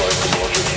psychological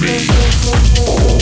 me.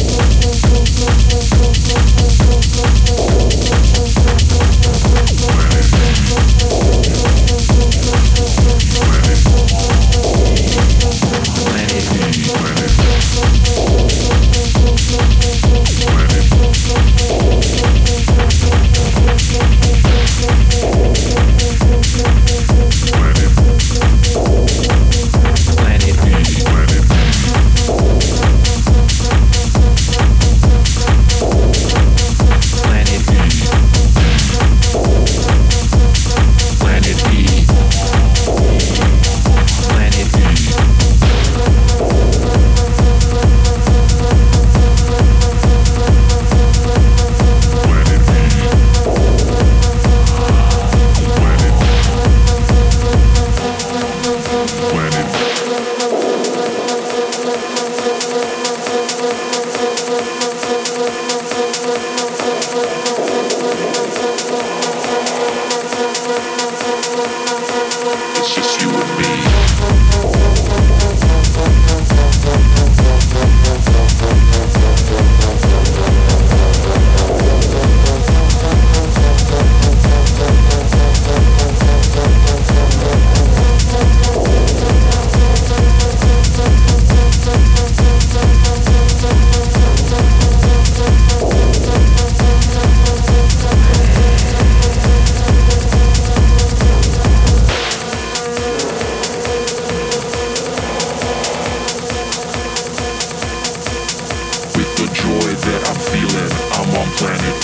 planet